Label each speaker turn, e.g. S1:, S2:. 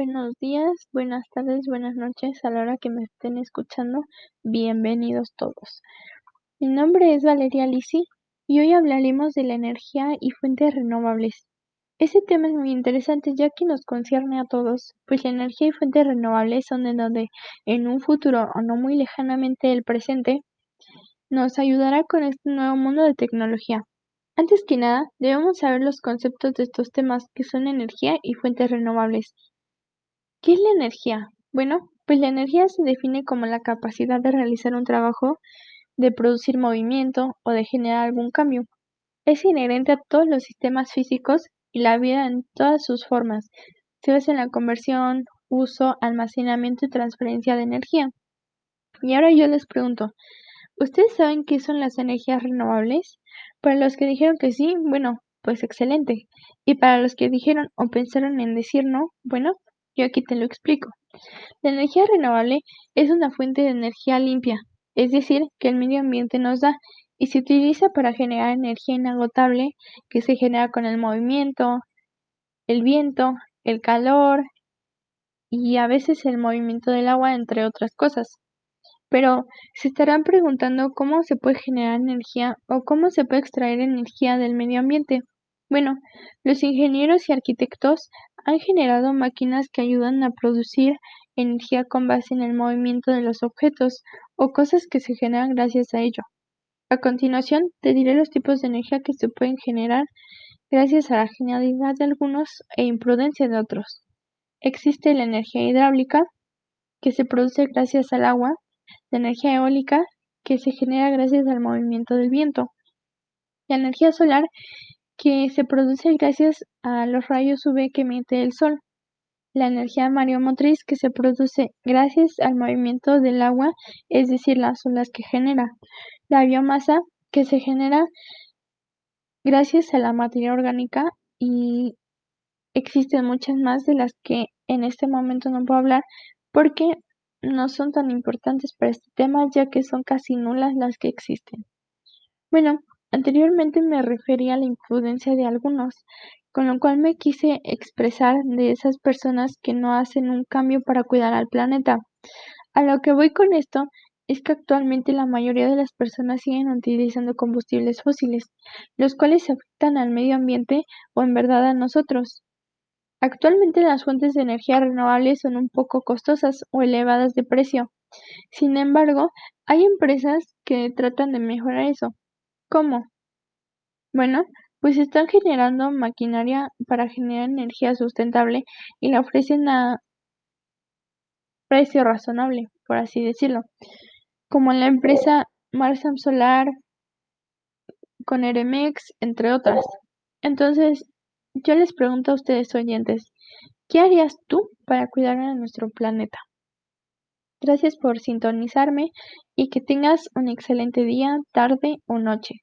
S1: buenos días, buenas tardes, buenas noches a la hora que me estén escuchando. Bienvenidos todos. Mi nombre es Valeria Lisi y hoy hablaremos de la energía y fuentes renovables. Este tema es muy interesante ya que nos concierne a todos, pues la energía y fuentes renovables son de donde en un futuro o no muy lejanamente el presente nos ayudará con este nuevo mundo de tecnología. Antes que nada, debemos saber los conceptos de estos temas que son energía y fuentes renovables. ¿Qué es la energía? Bueno, pues la energía se define como la capacidad de realizar un trabajo, de producir movimiento o de generar algún cambio. Es inherente a todos los sistemas físicos y la vida en todas sus formas. Se basa en la conversión, uso, almacenamiento y transferencia de energía. Y ahora yo les pregunto, ¿ustedes saben qué son las energías renovables? Para los que dijeron que sí, bueno, pues excelente. Y para los que dijeron o pensaron en decir no, bueno, yo aquí te lo explico. La energía renovable es una fuente de energía limpia, es decir, que el medio ambiente nos da y se utiliza para generar energía inagotable que se genera con el movimiento, el viento, el calor y a veces el movimiento del agua, entre otras cosas. Pero se estarán preguntando cómo se puede generar energía o cómo se puede extraer energía del medio ambiente. Bueno, los ingenieros y arquitectos han generado máquinas que ayudan a producir energía con base en el movimiento de los objetos o cosas que se generan gracias a ello. A continuación, te diré los tipos de energía que se pueden generar gracias a la genialidad de algunos e imprudencia de otros. Existe la energía hidráulica, que se produce gracias al agua, la energía eólica, que se genera gracias al movimiento del viento, la energía solar, que se produce gracias a los rayos UV que emite el sol, la energía mareomotriz, que se produce gracias al movimiento del agua, es decir, las olas que genera, la biomasa, que se genera gracias a la materia orgánica y existen muchas más de las que en este momento no puedo hablar porque no son tan importantes para este tema ya que son casi nulas las que existen. Bueno, anteriormente me refería a la imprudencia de algunos, con lo cual me quise expresar de esas personas que no hacen un cambio para cuidar al planeta. A lo que voy con esto es que actualmente la mayoría de las personas siguen utilizando combustibles fósiles, los cuales afectan al medio ambiente o en verdad a nosotros. Actualmente las fuentes de energía renovables son un poco costosas o elevadas de precio. Sin embargo, hay empresas que tratan de mejorar eso. ¿Cómo? Bueno, pues están generando maquinaria para generar energía sustentable y la ofrecen a precio razonable, por así decirlo, como la empresa Marsam Solar, con Eremex, entre otras. Entonces, yo les pregunto a ustedes oyentes, ¿qué harías tú para cuidar a nuestro planeta? Gracias por sintonizarme y que tengas un excelente día, tarde o noche.